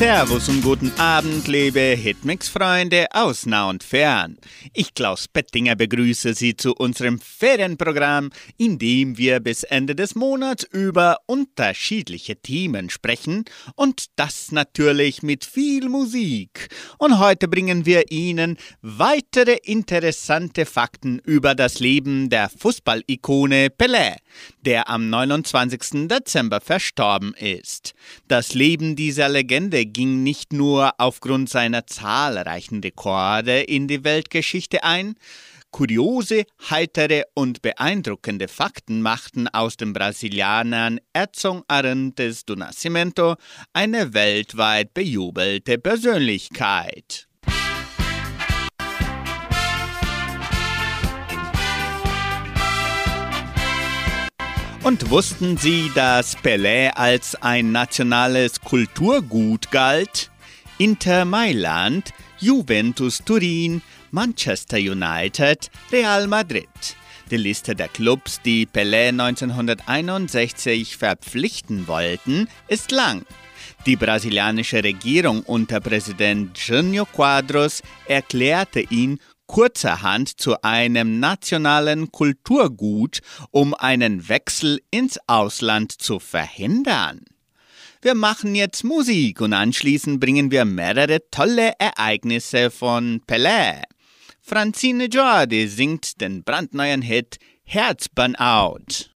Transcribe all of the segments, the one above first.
Servus und guten Abend, liebe Hitmix-Freunde aus nah und fern. Ich, Klaus Pettinger, begrüße Sie zu unserem Ferienprogramm, in dem wir bis Ende des Monats über unterschiedliche Themen sprechen und das natürlich mit viel Musik. Und heute bringen wir Ihnen weitere interessante Fakten über das Leben der Fußballikone Pelé, der am 29. Dezember verstorben ist. Das Leben dieser Legende ging nicht nur aufgrund seiner zahlreichen Rekorde in die Weltgeschichte ein, Kuriose, heitere und beeindruckende Fakten machten aus den Brasilianern Edson Arantes do Nascimento eine weltweit bejubelte Persönlichkeit. Und wussten Sie, dass Pelé als ein nationales Kulturgut galt? Inter Mailand, Juventus Turin, Manchester United, Real Madrid. Die Liste der Clubs, die Pelé 1961 verpflichten wollten, ist lang. Die brasilianische Regierung unter Präsident Jânio Quadros erklärte ihn kurzerhand zu einem nationalen Kulturgut, um einen Wechsel ins Ausland zu verhindern. Wir machen jetzt Musik und anschließend bringen wir mehrere tolle Ereignisse von Pelé. Francine Jordi singt den brandneuen Hit Herzburnout.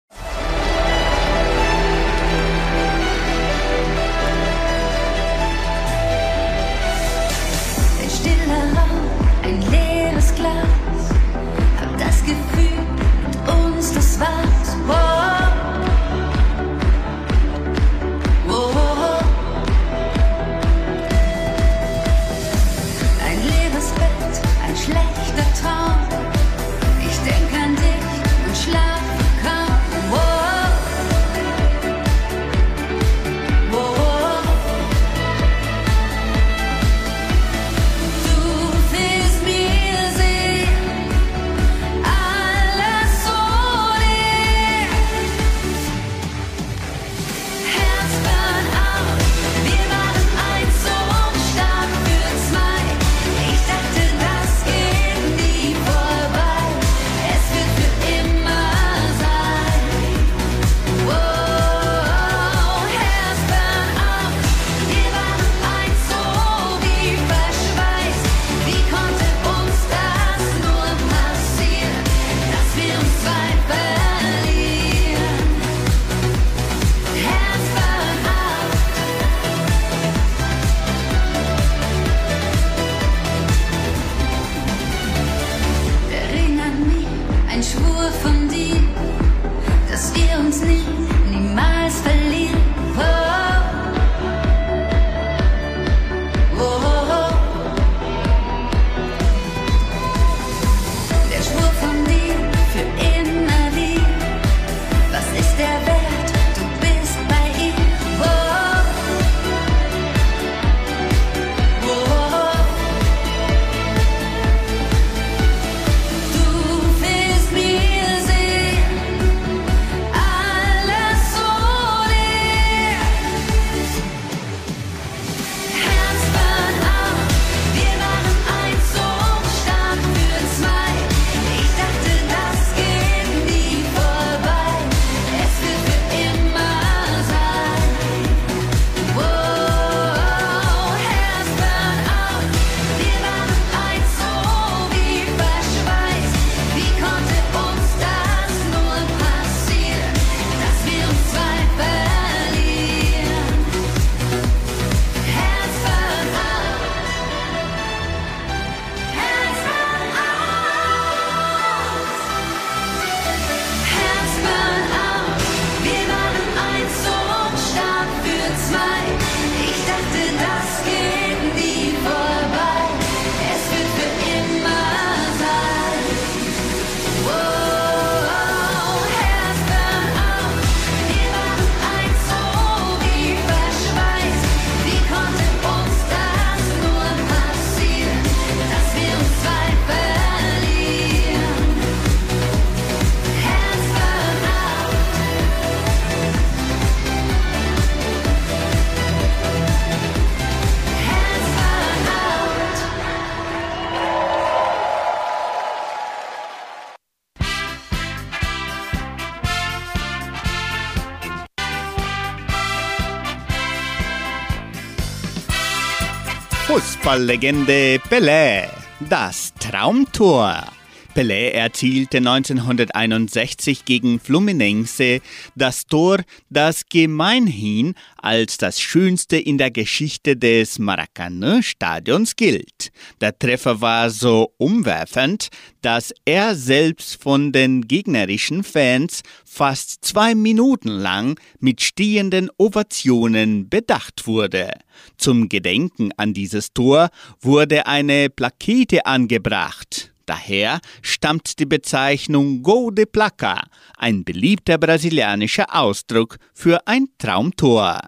Fußballlegende Pelé, das Traumtor. Pelé erzielte 1961 gegen Fluminense das Tor, das gemeinhin als das schönste in der Geschichte des Maracanã-Stadions gilt. Der Treffer war so umwerfend, dass er selbst von den gegnerischen Fans fast zwei Minuten lang mit stehenden Ovationen bedacht wurde. Zum Gedenken an dieses Tor wurde eine Plakette angebracht. Daher stammt die Bezeichnung Go de Placa, ein beliebter brasilianischer Ausdruck für ein Traumtor.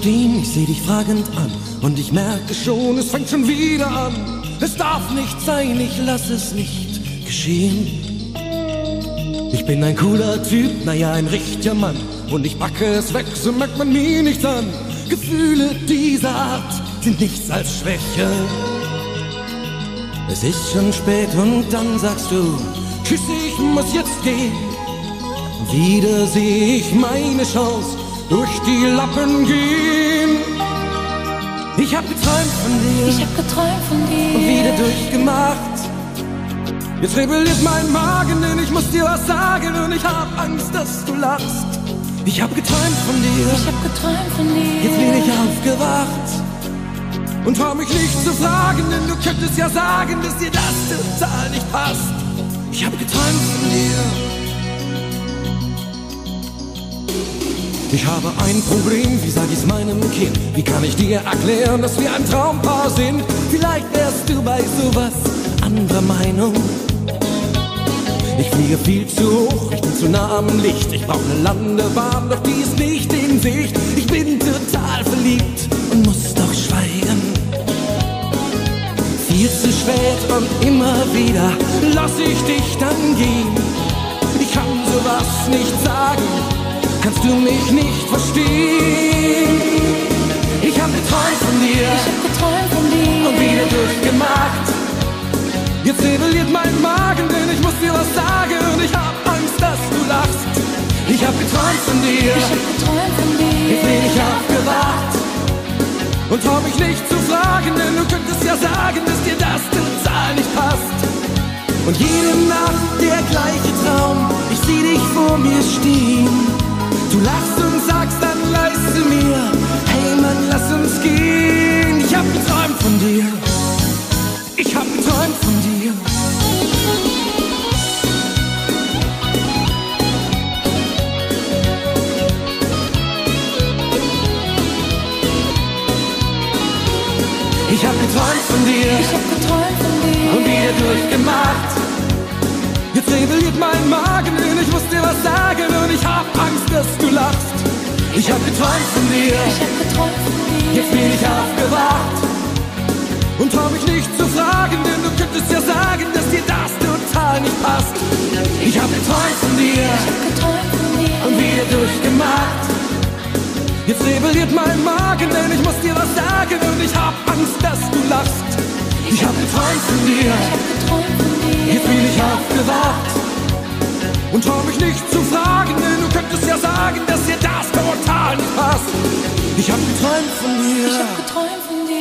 Stehen, ich seh dich fragend an und ich merke schon, es fängt schon wieder an. Es darf nicht sein, ich lass es nicht geschehen. Ich bin ein cooler Typ, naja, ein richtiger Mann und ich packe es weg, so merkt man mir nichts an. Gefühle dieser Art sind nichts als Schwäche. Es ist schon spät und dann sagst du, tschüss, ich muss jetzt gehen. Wieder seh ich meine Chance durch die Lappen gehen. Ich hab geträumt von dir. Ich hab geträumt von dir. Und wieder durchgemacht. Jetzt rebelliert mein Magen, denn ich muss dir was sagen und ich hab Angst, dass du lachst. Ich hab geträumt von dir. Ich hab geträumt von dir. Jetzt bin ich aufgewacht. Und trau mich nicht zu fragen, denn du könntest ja sagen, dass dir das total nicht passt. Ich hab geträumt von dir. Ich habe ein Problem, wie sag ich's meinem Kind? Wie kann ich dir erklären, dass wir ein Traumpaar sind? Vielleicht wärst du bei sowas anderer Meinung. Ich fliege viel zu hoch, ich bin zu nah am Licht. Ich brauche eine Landebahn, doch die ist nicht in Sicht. Ich bin total verliebt und muss doch schweigen. Viel zu spät und immer wieder lass ich dich dann gehen. Ich kann sowas nicht sagen kannst du mich nicht verstehen. Ich hab geträumt von dir, ich hab geträumt von dir und wieder durchgemacht. Jetzt rebelliert mein Magen, denn ich muss dir was sagen und ich hab Angst, dass du lachst. Ich hab geträumt von dir, ich hab geträumt von dir. Jetzt bin ich aufgewacht und trau mich nicht zu fragen, denn du könntest ja sagen, dass dir das total nicht passt. Und jede Nacht der gleiche Traum, ich sieh dich vor mir stehen Du lachst und sagst dann leise mir, hey Mann, lass uns gehen. Ich hab geträumt von dir. Ich hab geträumt von dir. Ich hab geträumt von dir Ich hab geträumt von dir. und wieder durchgemacht. Rebelliert mein Magen und ich muss dir was sagen und ich hab Angst, dass du lachst. Ich hab geträumt von dir, Ich hab geträumt von dir. jetzt bin ich aufgewacht. Und trau mich nicht zu fragen, denn du könntest ja sagen, dass dir das total nicht passt. Ich hab geträumt von dir Ich hab geträumt von dir. und wieder durchgemacht. Jetzt rebelliert mein Magen, denn ich muss dir was sagen und ich hab Ich hab geträumt von dir. Ich hab geträumt von dir. Jetzt bin ich aufgewacht und trau mich nicht zu fragen, denn du könntest ja sagen, dass dir das total nicht passt. Ich hab geträumt von dir. Ich hab geträumt von dir.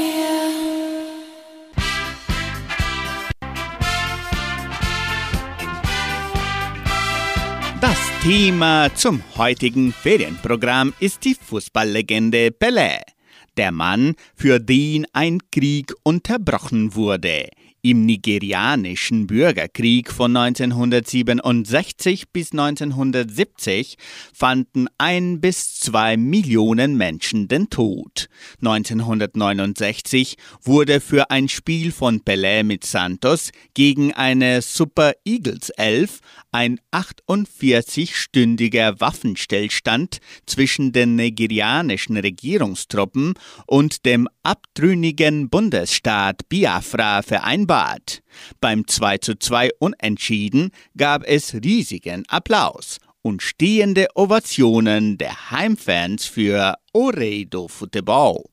Das Thema zum heutigen Ferienprogramm ist die Fußballlegende Pelé. Der Mann, für den ein Krieg unterbrochen wurde. Im nigerianischen Bürgerkrieg von 1967 bis 1970 fanden ein bis zwei Millionen Menschen den Tod. 1969 wurde für ein Spiel von Pelé mit Santos gegen eine Super Eagles 11 ein 48-stündiger Waffenstillstand zwischen den nigerianischen Regierungstruppen und dem abtrünnigen Bundesstaat Biafra vereinbart. Beim 2:2 Unentschieden gab es riesigen Applaus und stehende Ovationen der Heimfans für Oredo Futebol.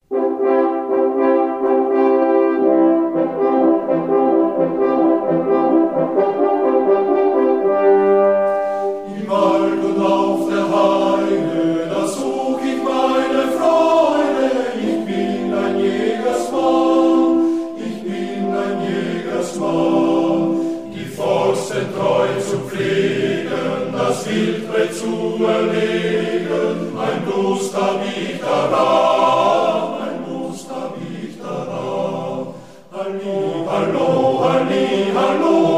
Augusta vitara, Augusta vitara, Alli, allo,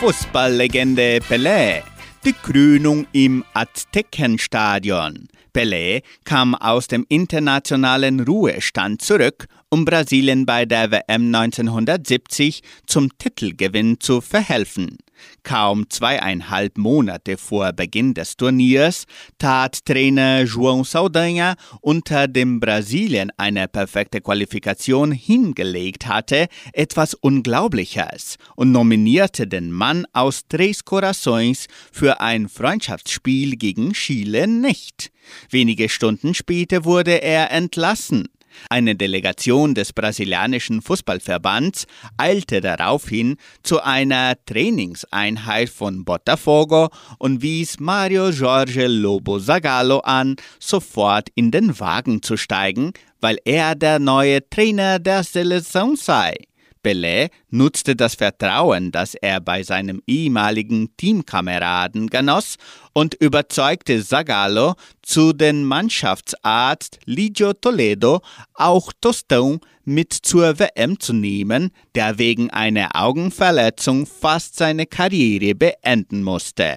Fußballlegende Pelé. Die Krönung im Aztekenstadion. Pelé kam aus dem internationalen Ruhestand zurück, um Brasilien bei der WM 1970 zum Titelgewinn zu verhelfen. Kaum zweieinhalb Monate vor Beginn des Turniers tat Trainer João Saldanha unter dem Brasilien eine perfekte Qualifikation hingelegt hatte, etwas Unglaubliches und nominierte den Mann aus Tres Corações für ein Freundschaftsspiel gegen Chile nicht. Wenige Stunden später wurde er entlassen. Eine Delegation des brasilianischen Fußballverbands eilte daraufhin zu einer Trainingseinheit von Botafogo und wies Mario Jorge Lobo Zagallo an, sofort in den Wagen zu steigen, weil er der neue Trainer der Selektion sei. Pelé nutzte das Vertrauen, das er bei seinem ehemaligen Teamkameraden genoss und überzeugte Zagallo, zu den Mannschaftsarzt Ligio Toledo auch Tostão mit zur WM zu nehmen, der wegen einer Augenverletzung fast seine Karriere beenden musste.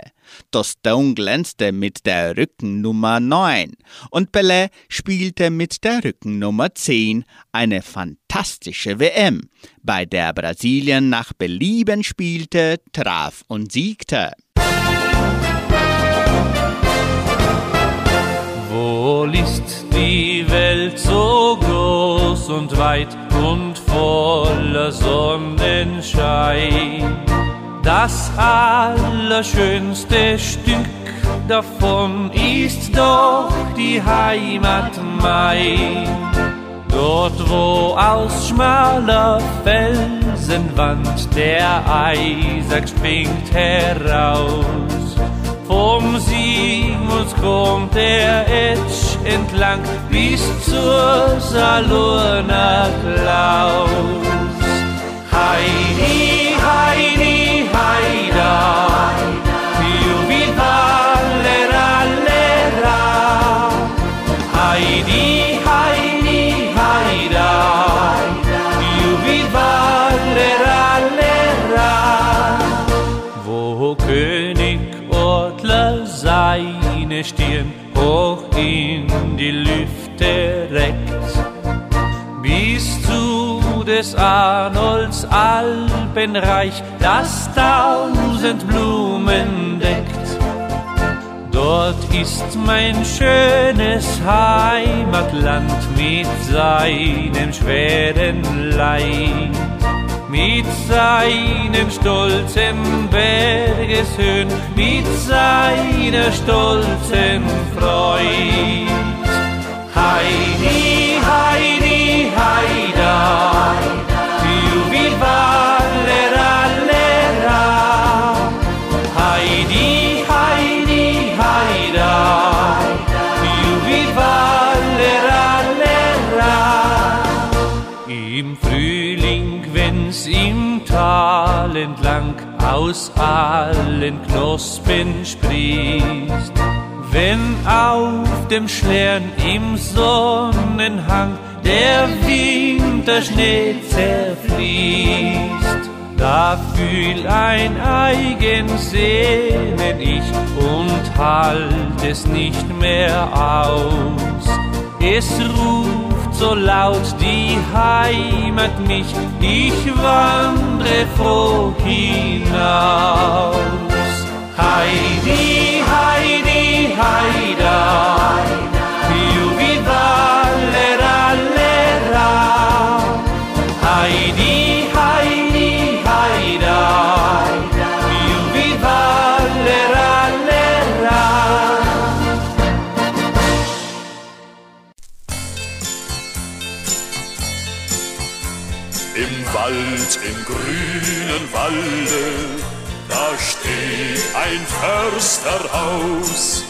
Tostão glänzte mit der Rückennummer 9 und Pelé spielte mit der Rückennummer 10 eine fantastische WM, bei der Brasilien nach Belieben spielte, traf und siegte. Wohl ist die Welt so groß und weit und voller Sonnenschein. Das allerschönste Stück davon ist doch die Heimat mein. Dort, wo aus schmaler Felsenwand der Eisack springt heraus. Vom Sigmunds kommt der Etsch entlang bis zur Salurner Klaus. Heidi, des Arnolds Alpenreich, das tausend Blumen deckt. Dort ist mein schönes Heimatland mit seinem schweren Leid, mit seinem stolzen Bergeshöhen, mit seiner stolzen Freud. Heidi, Heidi, entlang aus allen Knospen sprießt, wenn auf dem Schlern im Sonnenhang der Winterschnee zerfließt, da fühl ein eigen Sehnen ich und halt es nicht mehr aus. Es ruft so laut die Heimat mich, ich wandre froh hinaus. Heidi, Heidi, Heida, Walde, da steht ein Försterhaus.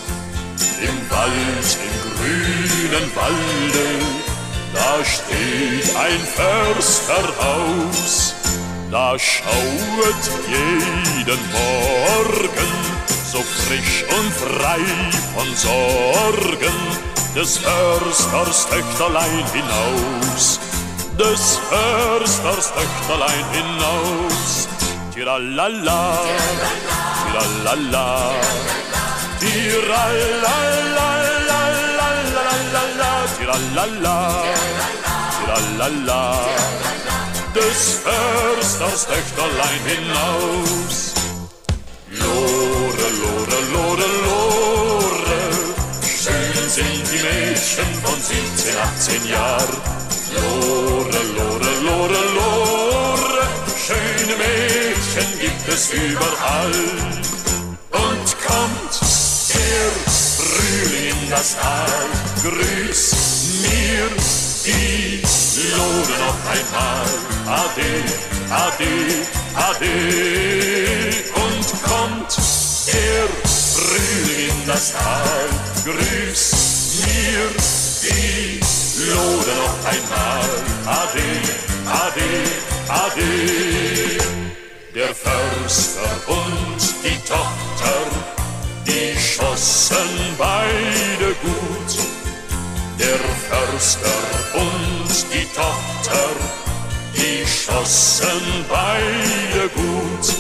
Im Wald, im grünen Walde, da steht ein Försterhaus. Da schauet jeden Morgen so frisch und frei von Sorgen des Försters Töchterlein hinaus des Försters Töchterlein hinaus. Tiralala, tiralala, tiralala, tiralala, tiralala, des Försters Töchterlein hinaus. lore, lore. Schön sind die Mädchen von 17, 18 Jahren. Es überall. Und kommt der Frühling in das Tal. Grüß mir die Lore noch einmal. Ade, ade, ade. Und kommt der Frühling in das Tal. Grüß mir die Lore noch einmal. Ade, ade, ade. Der Förster und die Tochter, die schossen beide gut. Der Förster und die Tochter, die schossen beide gut.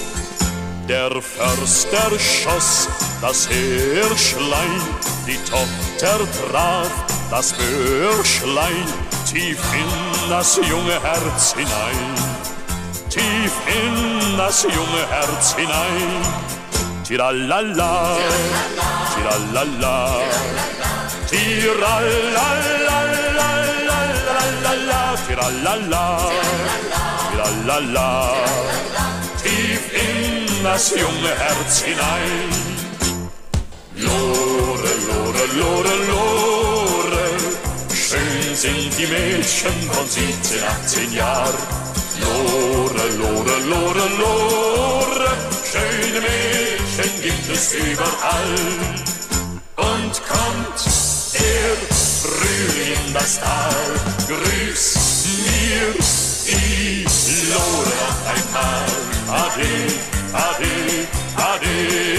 Der Förster schoss das Hirschlein, die Tochter traf das Bürschlein tief in das junge Herz hinein, tief in das junge Herz hinein. Tiralala, tiralala, tiralala, tiralala, tiralala, tief in das junge Herz hinein. Lore, Lore, Lore, Lore, schön sind die Mädchen von 17, 18 Jahren. Lore, Lore, Lore, Lore, schöne Mädchen gibt es überall. Und kommt der Frühling in das Tal, grüß mir die Lore noch einmal. Ade, ade, ade.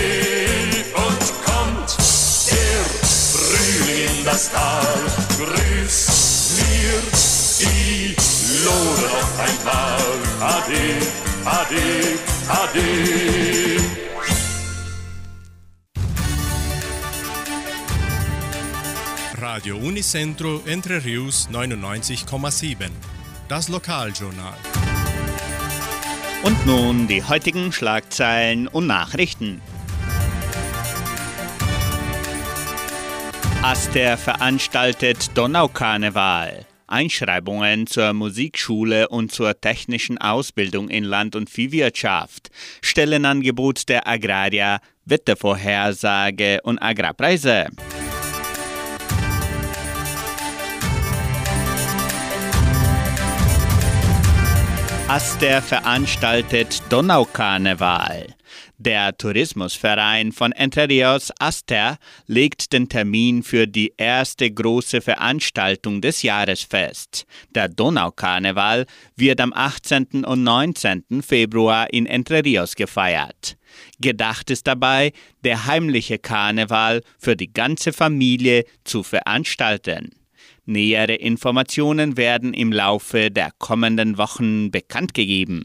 Ade, ade, ade. Radio Unicentro Entre Rius 99,7. Das Lokaljournal. Und nun die heutigen Schlagzeilen und Nachrichten. Aster veranstaltet Donaukarneval. Einschreibungen zur Musikschule und zur technischen Ausbildung in Land- und Viehwirtschaft, Stellenangebot der Agraria, Wettervorhersage und Agrarpreise. Aster veranstaltet Donaukarneval. Der Tourismusverein von Entre Rios Aster legt den Termin für die erste große Veranstaltung des Jahres fest. Der Donaukarneval wird am 18. und 19. Februar in Entre Rios gefeiert. Gedacht ist dabei, der heimliche Karneval für die ganze Familie zu veranstalten. Nähere Informationen werden im Laufe der kommenden Wochen bekannt gegeben.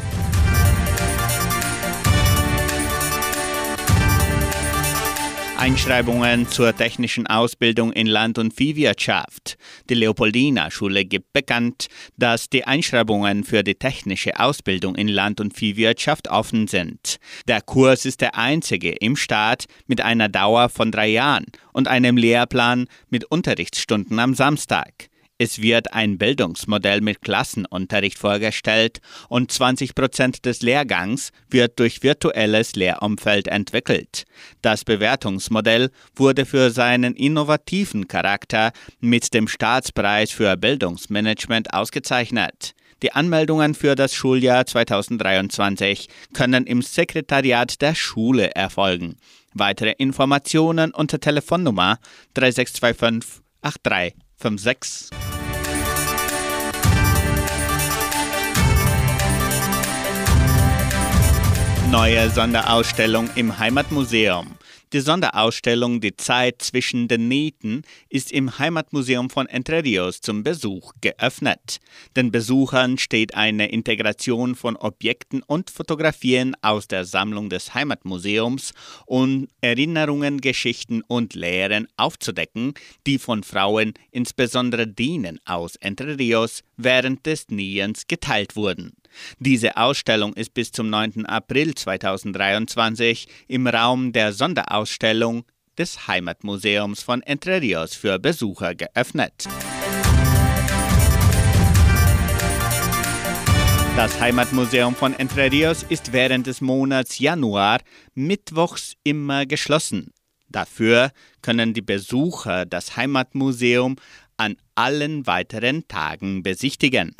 Einschreibungen zur technischen Ausbildung in Land- und Viehwirtschaft. Die Leopoldina-Schule gibt bekannt, dass die Einschreibungen für die technische Ausbildung in Land- und Viehwirtschaft offen sind. Der Kurs ist der einzige im Staat mit einer Dauer von drei Jahren und einem Lehrplan mit Unterrichtsstunden am Samstag. Es wird ein Bildungsmodell mit Klassenunterricht vorgestellt und 20 Prozent des Lehrgangs wird durch virtuelles Lehrumfeld entwickelt. Das Bewertungsmodell wurde für seinen innovativen Charakter mit dem Staatspreis für Bildungsmanagement ausgezeichnet. Die Anmeldungen für das Schuljahr 2023 können im Sekretariat der Schule erfolgen. Weitere Informationen unter Telefonnummer 3625 8356. Neue Sonderausstellung im Heimatmuseum. Die Sonderausstellung Die Zeit zwischen den Nähten ist im Heimatmuseum von Entre Rios zum Besuch geöffnet. Den Besuchern steht eine Integration von Objekten und Fotografien aus der Sammlung des Heimatmuseums und Erinnerungen, Geschichten und Lehren aufzudecken, die von Frauen, insbesondere denen aus Entre Rios, während des Nähens geteilt wurden. Diese Ausstellung ist bis zum 9. April 2023 im Raum der Sonderausstellung des Heimatmuseums von Entre Rios für Besucher geöffnet. Das Heimatmuseum von Entre Rios ist während des Monats Januar mittwochs immer geschlossen. Dafür können die Besucher das Heimatmuseum an allen weiteren Tagen besichtigen.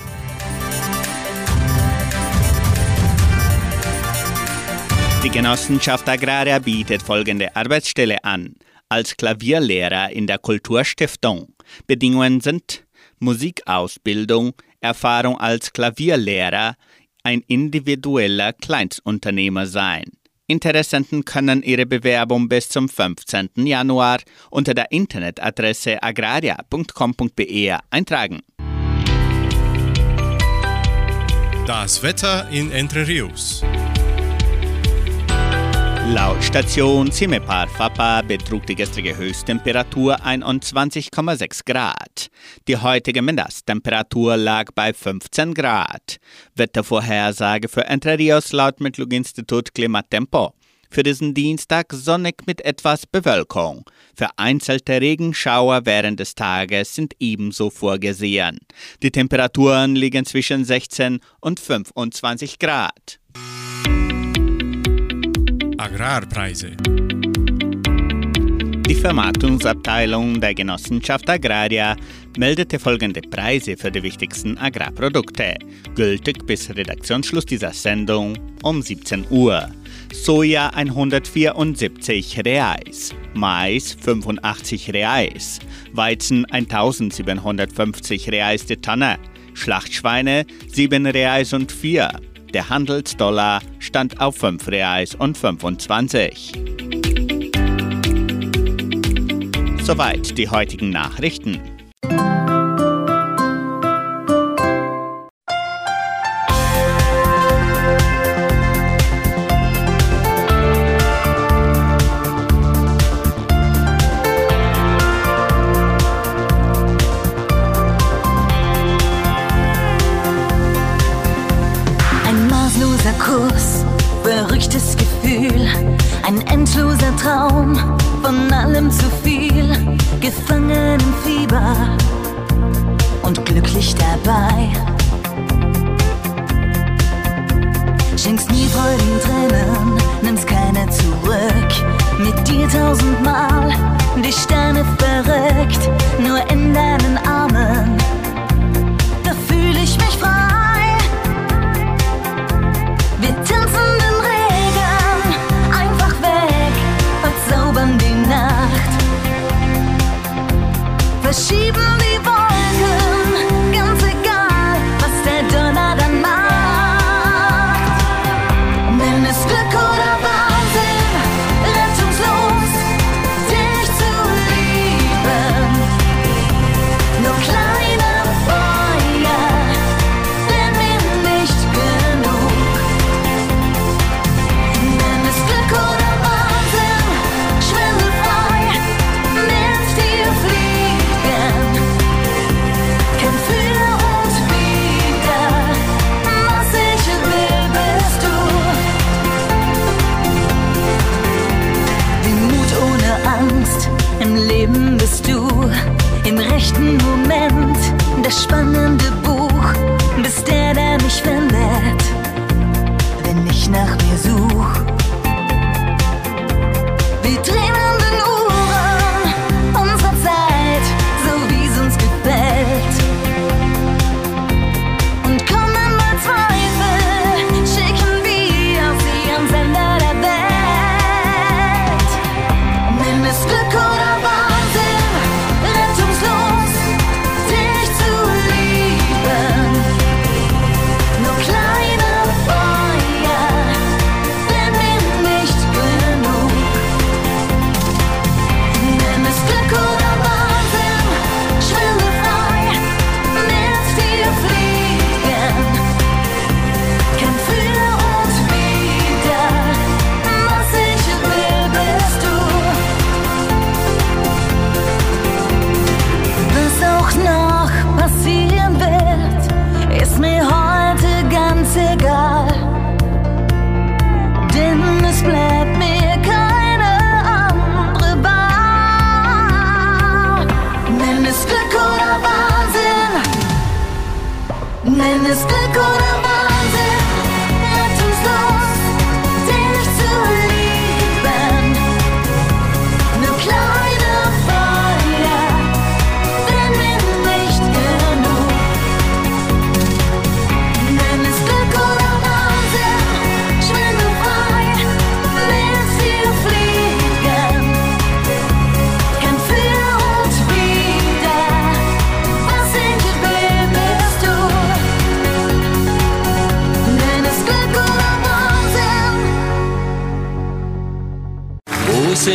Die Genossenschaft Agraria bietet folgende Arbeitsstelle an. Als Klavierlehrer in der Kulturstiftung. Bedingungen sind Musikausbildung, Erfahrung als Klavierlehrer, ein individueller Kleinstunternehmer sein. Interessenten können ihre Bewerbung bis zum 15. Januar unter der Internetadresse agraria.com.be eintragen. Das Wetter in Entre Rios. Laut Station Cimepar Fapa betrug die gestrige Höchsttemperatur 21,6 Grad. Die heutige Mindesttemperatur lag bei 15 Grad. Wettervorhersage für Entre Rios laut Metlog-Institut Klimatempo. Für diesen Dienstag sonnig mit etwas Bewölkung. Vereinzelte Regenschauer während des Tages sind ebenso vorgesehen. Die Temperaturen liegen zwischen 16 und 25 Grad. Agrarpreise. Die Vermarktungsabteilung der Genossenschaft Agraria meldete folgende Preise für die wichtigsten Agrarprodukte, gültig bis Redaktionsschluss dieser Sendung um 17 Uhr. Soja 174 Reais, Mais 85 Reais, Weizen 1750 Reais die Tonne, Schlachtschweine 7 Reais und 4. Der Handelsdollar stand auf 5 Reais und 25. Soweit die heutigen Nachrichten.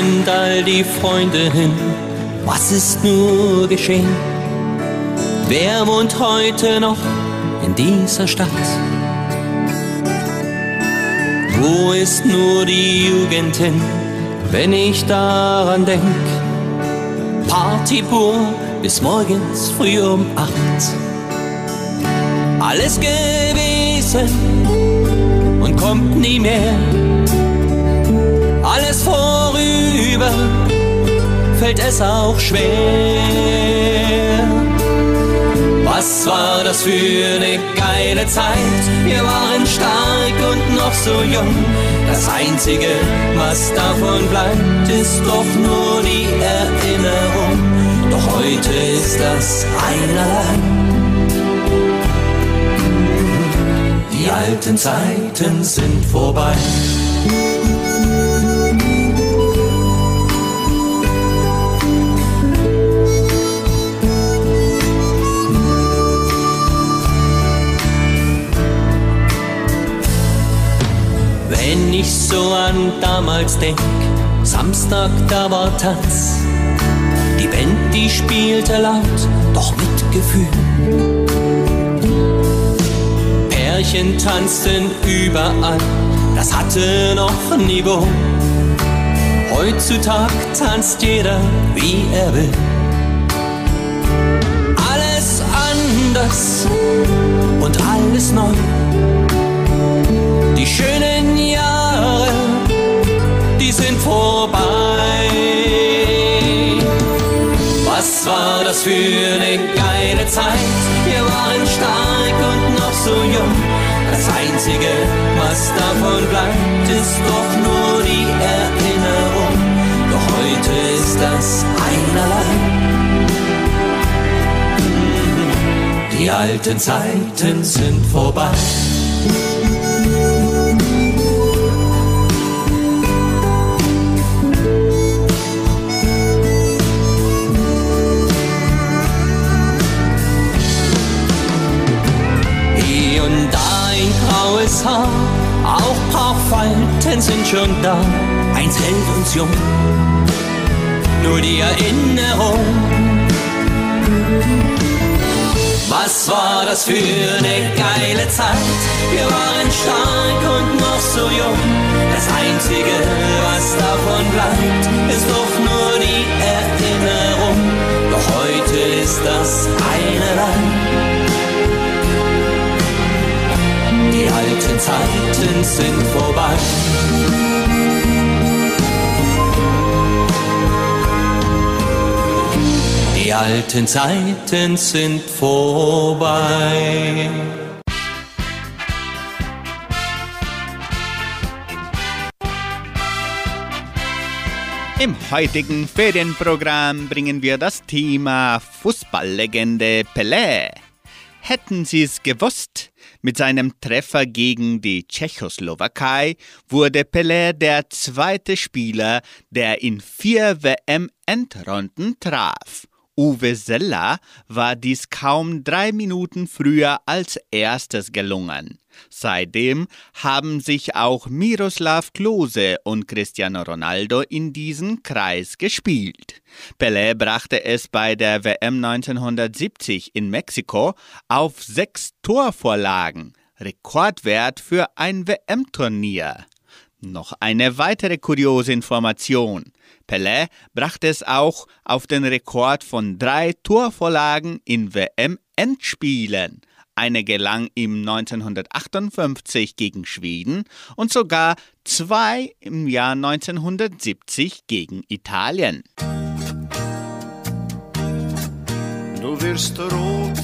Sind all die Freunde hin? Was ist nur geschehen? Wer wohnt heute noch in dieser Stadt? Wo ist nur die Jugend hin, wenn ich daran denk? Party pur bis morgens früh um acht. Alles gewesen und kommt nie mehr alles vorüber, fällt es auch schwer. Was war das für eine geile Zeit? Wir waren stark und noch so jung. Das Einzige, was davon bleibt, ist doch nur die Erinnerung. Doch heute ist das einerlei. Die alten Zeiten sind vorbei. Ich so an damals denk, Samstag da war Tanz. Die Band, die spielte laut, doch mit Gefühl. Pärchen tanzten überall, das hatte noch Niveau. Heutzutage tanzt jeder, wie er will. Alles anders und alles neu. Die schönen Jahre, die sind vorbei. Was war das für eine geile Zeit? Wir waren stark und noch so jung. Das Einzige, was davon bleibt, ist doch nur die Erinnerung. Doch heute ist das einerlei. Die alten Zeiten sind vorbei. Haar, auch paar Falten sind schon da. Eins hält uns jung, nur die Erinnerung. Was war das für eine geile Zeit? Wir waren stark und noch so jung. Das Einzige, was davon bleibt, ist doch nur die Erinnerung. Doch heute ist das einerlei. Alten Zeiten sind vorbei. Die alten Zeiten sind vorbei. Im heutigen Ferienprogramm bringen wir das Thema Fußballlegende Pelé. Hätten Sie es gewusst? Mit seinem Treffer gegen die Tschechoslowakei wurde Pelé der zweite Spieler, der in vier WM-Endrunden traf. Uwe Seller war dies kaum drei Minuten früher als erstes gelungen. Seitdem haben sich auch Miroslav Klose und Cristiano Ronaldo in diesen Kreis gespielt. Pelé brachte es bei der WM 1970 in Mexiko auf sechs Torvorlagen, Rekordwert für ein WM-Turnier. Noch eine weitere kuriose Information. Pelé brachte es auch auf den Rekord von drei Torvorlagen in WM-Endspielen. Eine gelang ihm 1958 gegen Schweden und sogar zwei im Jahr 1970 gegen Italien. Du wirst rot,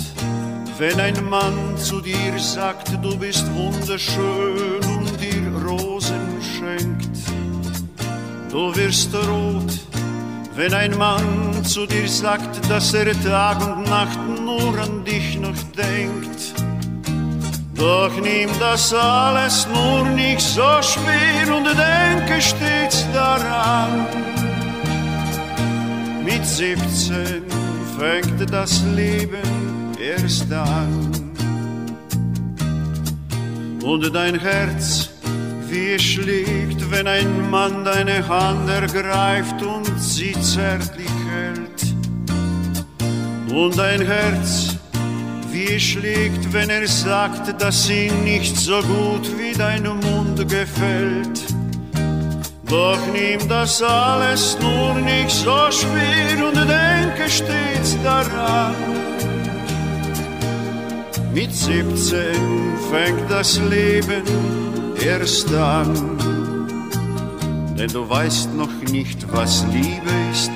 Wenn ein Mann zu dir sagt, du bist wunderschön und dir schenkt, du wirst rot. Wenn ein Mann zu dir sagt, dass er Tag und Nacht nur an dich noch denkt, doch nimm das alles nur nicht so schwer und denke stets daran. Mit 17 fängt das Leben erst an. Und dein Herz, wie es schlägt, wenn ein Mann deine Hand ergreift und sie zärtlich hält. Und dein Herz, wie es schlägt, wenn er sagt, dass sie nicht so gut wie dein Mund gefällt. Doch nimm das alles nur nicht so schwer und denke stets daran. Mit 17 fängt das Leben erst an, denn du weißt noch nicht, was Liebe ist,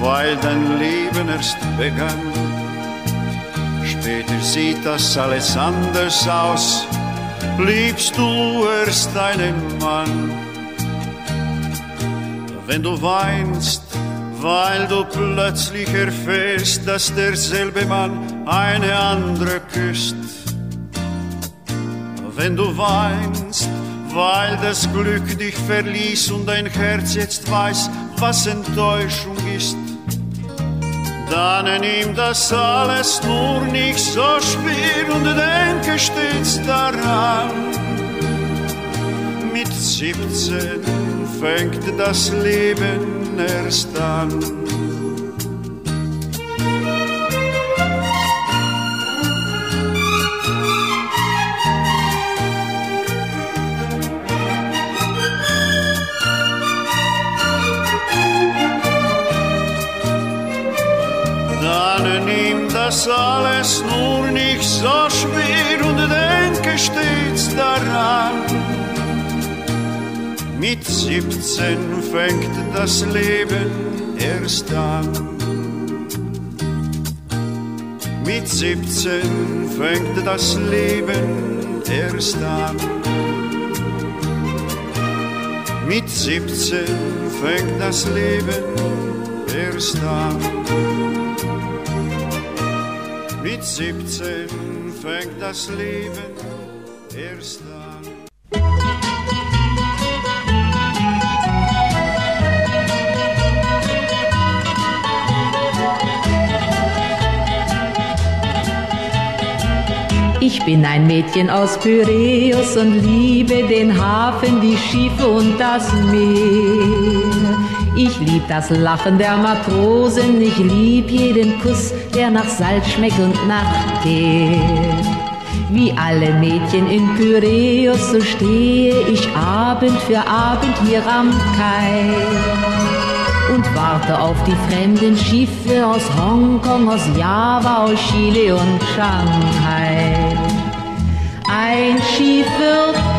weil dein Leben erst begann. Später sieht das alles anders aus, liebst du erst deinen Mann. Wenn du weinst, weil du plötzlich erfährst, dass derselbe Mann eine andere küsst. Wenn du weinst, weil das Glück dich verließ und dein Herz jetzt weiß, was Enttäuschung ist, dann nimm das alles nur nicht so schwer und denke stets daran. Mit 17 fängt das Leben erst an. Das alles nur nicht so schwer und denke stets daran. Mit 17 fängt das Leben erst an. Mit 17 fängt das Leben erst an. Mit 17 fängt das Leben erst an. Mit 17 fängt das Leben erst an. Ich bin ein Mädchen aus Pyräus und liebe den Hafen, die Schiffe und das Meer. Ich lieb das Lachen der Matrosen, ich lieb jeden Kuss, der nach Salz schmeckt und nach Tee. Wie alle Mädchen in Pyräus, so stehe ich Abend für Abend hier am Kai und warte auf die fremden Schiffe aus Hongkong, aus Java, aus Chile und Shanghai. Ein Schiff wird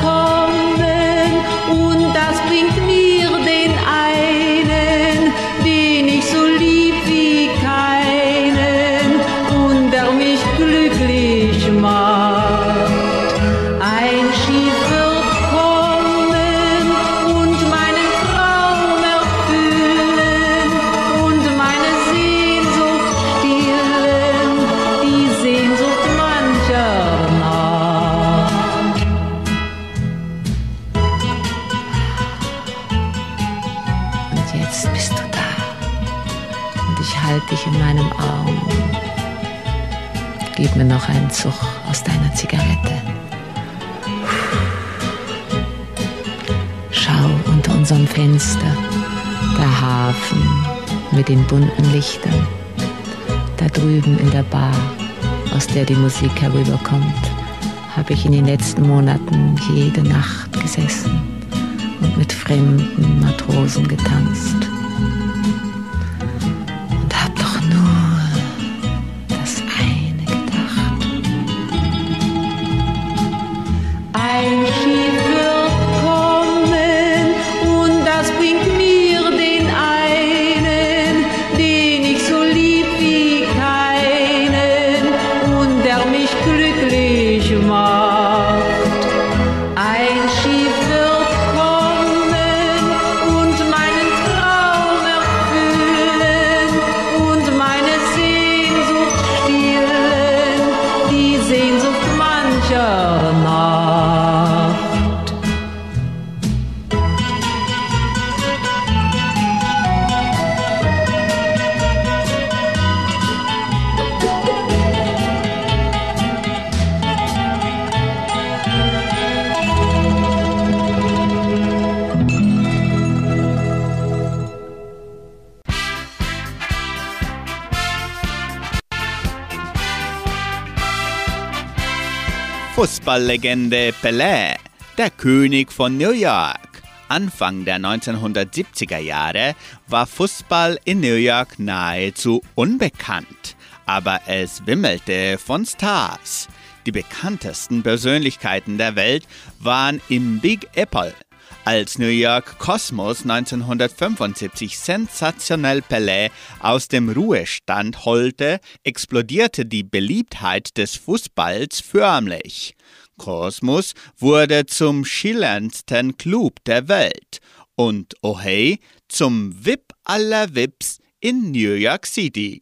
Mir noch einen Zug aus deiner Zigarette. Schau unter unserem Fenster, der Hafen mit den bunten Lichtern. Da drüben in der Bar, aus der die Musik herüberkommt, habe ich in den letzten Monaten jede Nacht gesessen und mit fremden Matrosen getanzt. Fußballlegende Pelé, der König von New York. Anfang der 1970er Jahre war Fußball in New York nahezu unbekannt, aber es wimmelte von Stars. Die bekanntesten Persönlichkeiten der Welt waren im Big Apple. Als New York Cosmos 1975 sensationell Pelé aus dem Ruhestand holte, explodierte die Beliebtheit des Fußballs förmlich. Cosmos wurde zum schillerndsten Club der Welt und oh hey, zum VIP aller VIPs in New York City.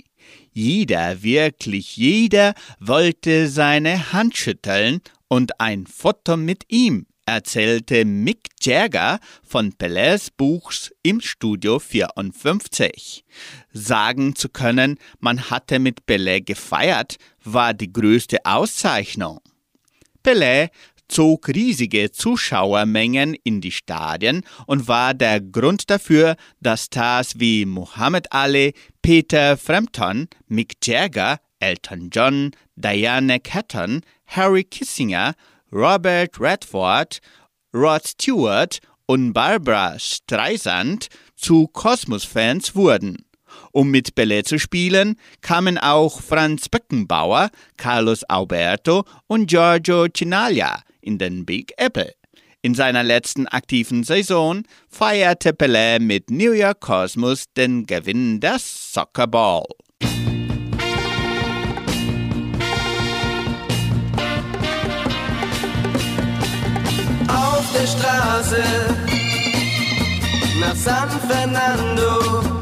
Jeder, wirklich jeder, wollte seine Hand schütteln und ein Foto mit ihm erzählte Mick Jagger von Pelés Buchs im Studio 54. Sagen zu können, man hatte mit Pelé gefeiert, war die größte Auszeichnung. Pelé zog riesige Zuschauermengen in die Stadien und war der Grund dafür, dass Stars wie Muhammad Ali, Peter Frampton, Mick Jagger, Elton John, Diana Catton, Harry Kissinger Robert Redford, Rod Stewart und Barbara Streisand zu Kosmos-Fans wurden. Um mit Pelé zu spielen, kamen auch Franz Beckenbauer, Carlos Alberto und Giorgio Chinaglia in den Big Apple. In seiner letzten aktiven Saison feierte Pelé mit New York Cosmos den Gewinn des Soccer Ball. der Straße nach San Fernando.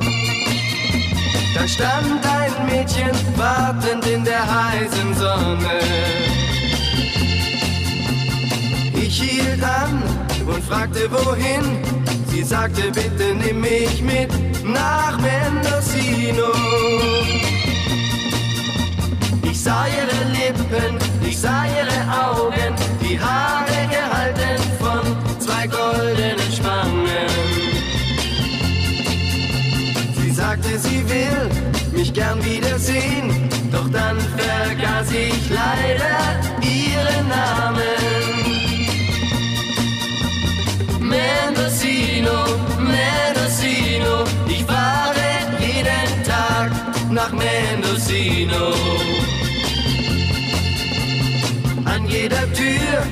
Da stand ein Mädchen wartend in der heißen Sonne. Ich hielt an und fragte wohin. Sie sagte, bitte nimm mich mit nach Mendocino. Ich sah ihre Lippen, ich sah ihre Augen, die Haare gehalten von zwei goldenen Sie will mich gern wiedersehen, doch dann vergaß ich leider ihren Namen. Mendocino, Mendocino, ich fahre jeden Tag nach Mendocino. An jeder Tür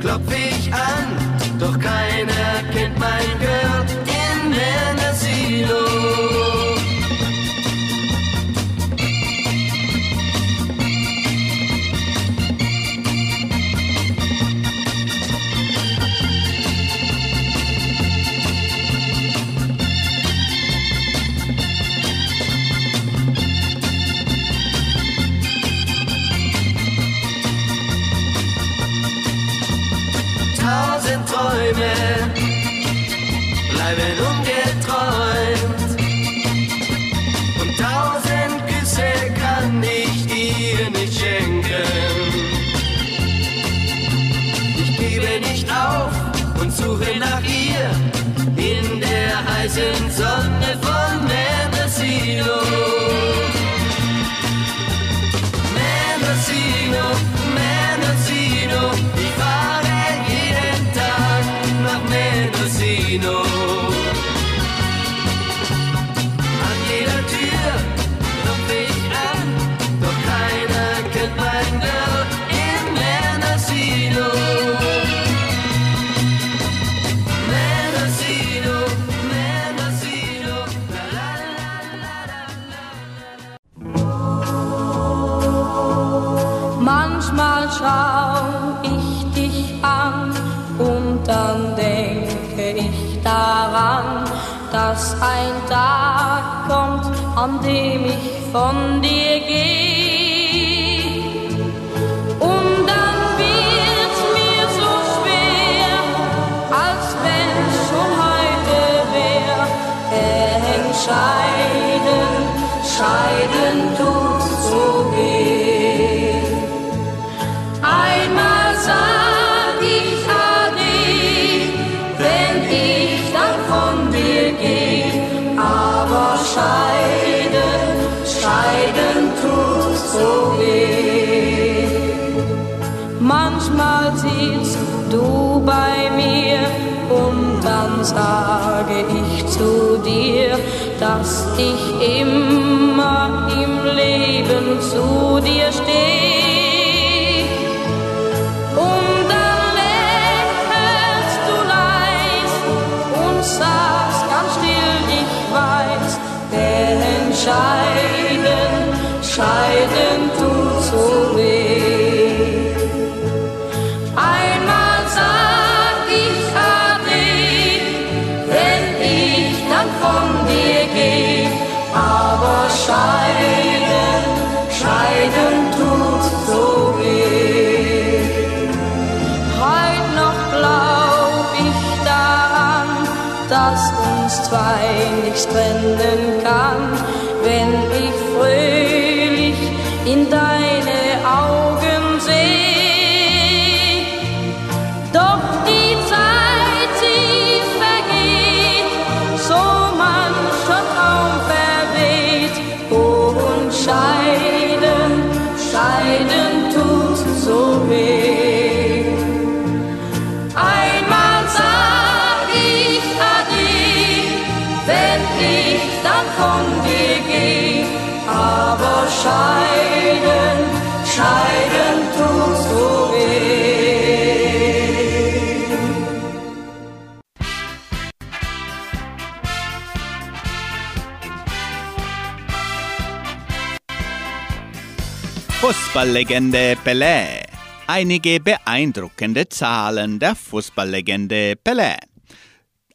klopf ich an, doch keiner dass ich immer im Leben zu dir stehe. Fußballlegende Pelé. Einige beeindruckende Zahlen der Fußballlegende Pelé.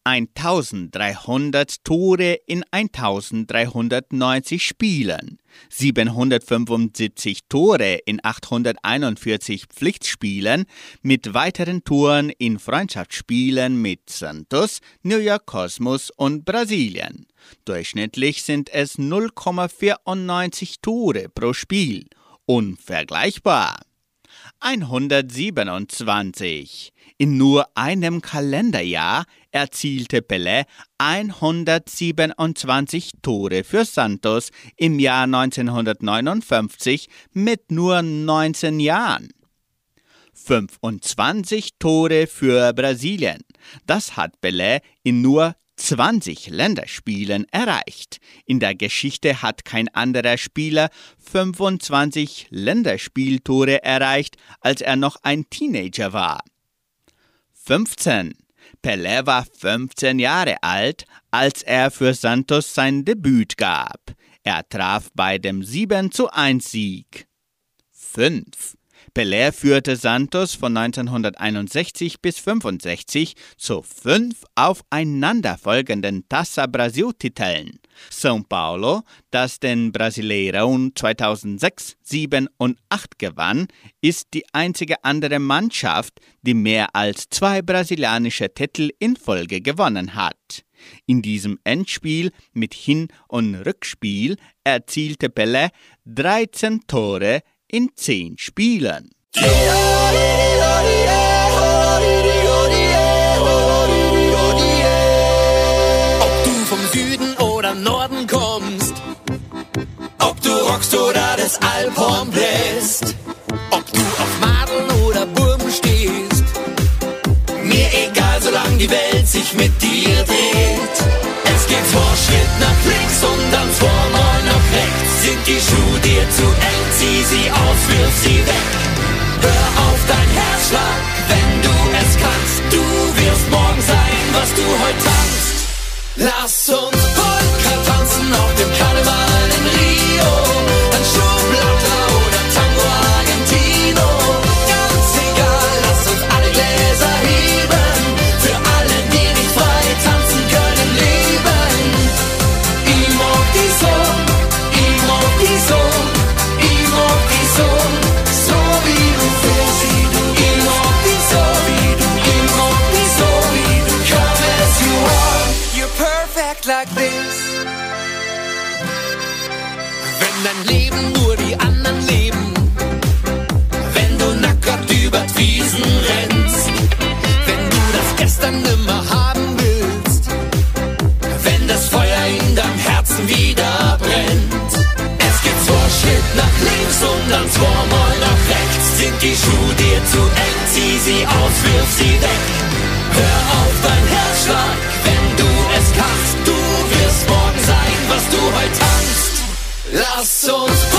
1300 Tore in 1390 Spielen, 775 Tore in 841 Pflichtspielen mit weiteren Toren in Freundschaftsspielen mit Santos, New York Cosmos und Brasilien. Durchschnittlich sind es 0,94 Tore pro Spiel. Unvergleichbar. 127. In nur einem Kalenderjahr erzielte Pelé 127 Tore für Santos im Jahr 1959 mit nur 19 Jahren. 25 Tore für Brasilien. Das hat Pelé in nur 20 Länderspielen erreicht. In der Geschichte hat kein anderer Spieler 25 Länderspieltore erreicht, als er noch ein Teenager war. 15. Pelé war 15 Jahre alt, als er für Santos sein Debüt gab. Er traf bei dem 7 zu 1 Sieg. 5. Pelé führte Santos von 1961 bis 65 zu fünf aufeinanderfolgenden Taça Brasil-Titeln. São Paulo, das den Brasileirão 2006, 7 und 8 gewann, ist die einzige andere Mannschaft, die mehr als zwei brasilianische Titel in Folge gewonnen hat. In diesem Endspiel mit Hin- und Rückspiel erzielte Pelé 13 Tore in 10 Spielen. Ob du vom Süden oder Norden kommst, ob du rockst oder das Alphorn bläst, ob du auf Madeln oder Burgen stehst, mir egal, solange die Welt sich mit dir dreht. Herzschlag, wenn du es kannst. Du wirst morgen sein, was du heute tanzt. Lass uns die Schuhe dir zu eng, zieh sie aus, wirf sie weg. Hör auf dein Herzschlag, wenn du es kannst. Du wirst morgen sein, was du heute tanzt. Lass uns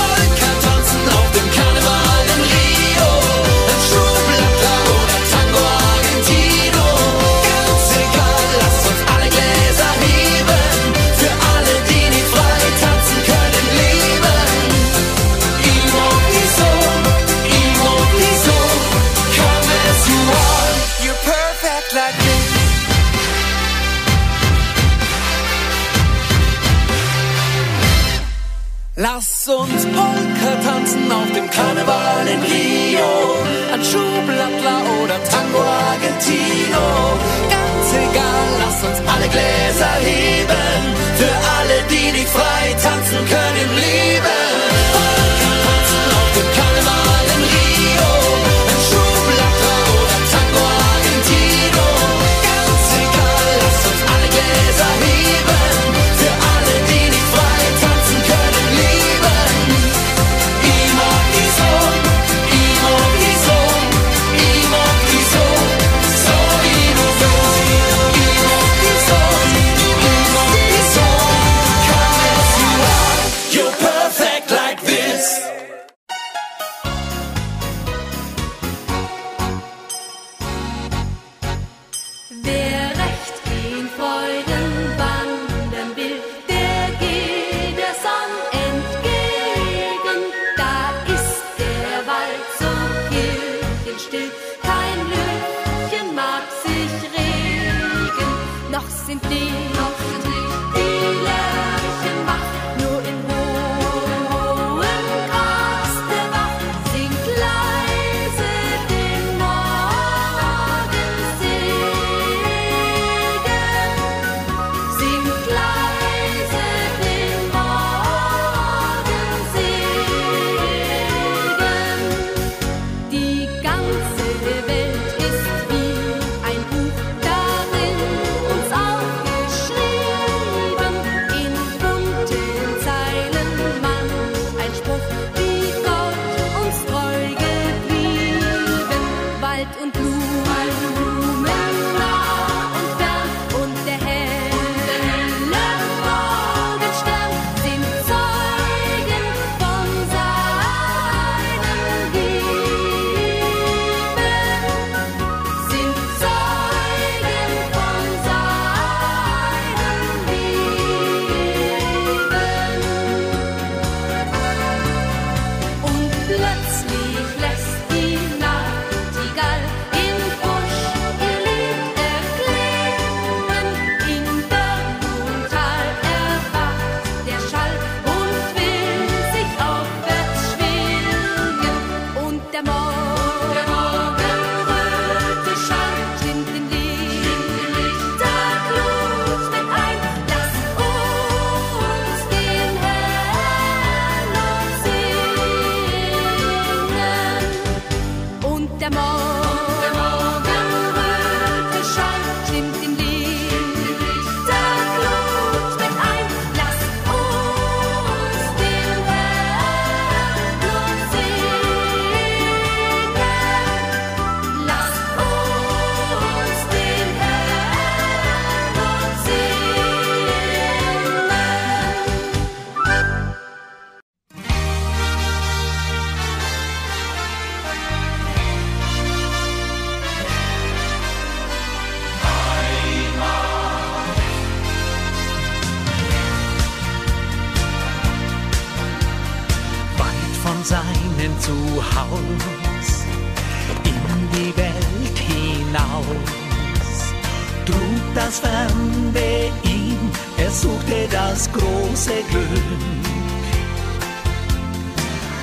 das fernde ihn, er suchte das große Glück.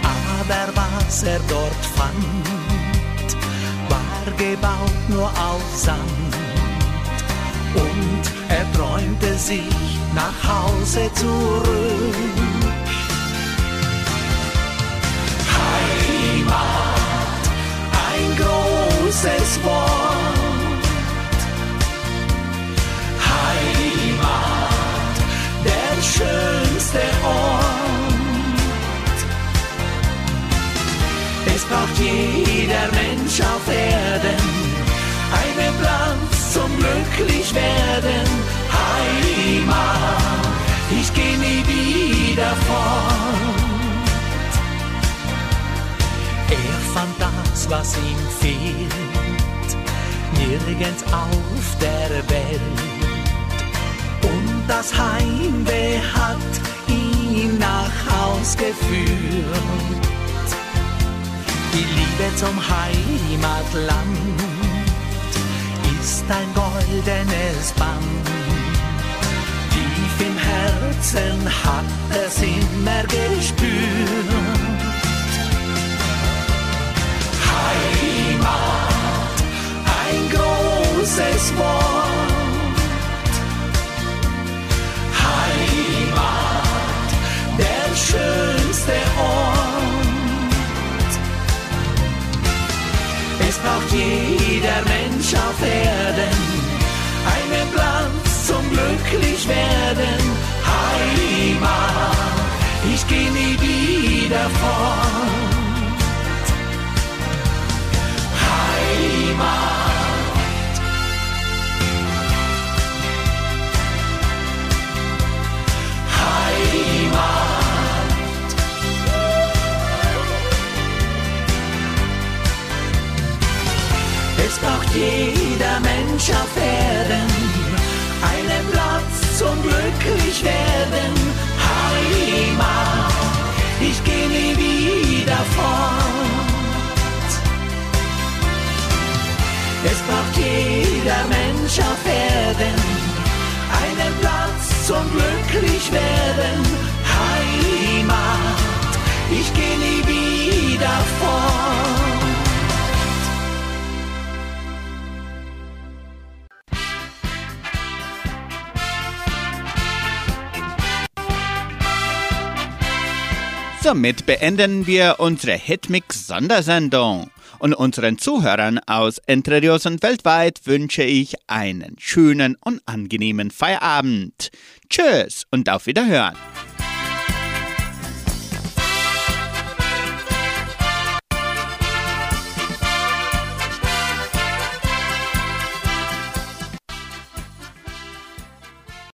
Aber was er dort fand, war gebaut nur auf Sand. Und er träumte sich nach Hause zurück. Heimat, ein großes Wort schönste Ort. Es braucht jeder Mensch auf Erden einen Platz zum glücklich werden. Heimat, ich geh nie wieder fort. Er fand das, was ihm fehlt, nirgends auf der Welt das Heimweh hat ihn nach Haus geführt. Die Liebe zum Heimatland ist ein goldenes Band. Tief im Herzen hat es immer gespürt. Heimat, glücklich werden. Heimat, ich geh nie wieder fort. Es braucht jeder Mensch auf Erden einen Platz zum glücklich werden. Heimat, ich geh nie wieder fort. Somit beenden wir unsere Hitmix-Sondersendung. Und unseren Zuhörern aus Entre Rios und weltweit wünsche ich einen schönen und angenehmen Feierabend. Tschüss und auf Wiederhören.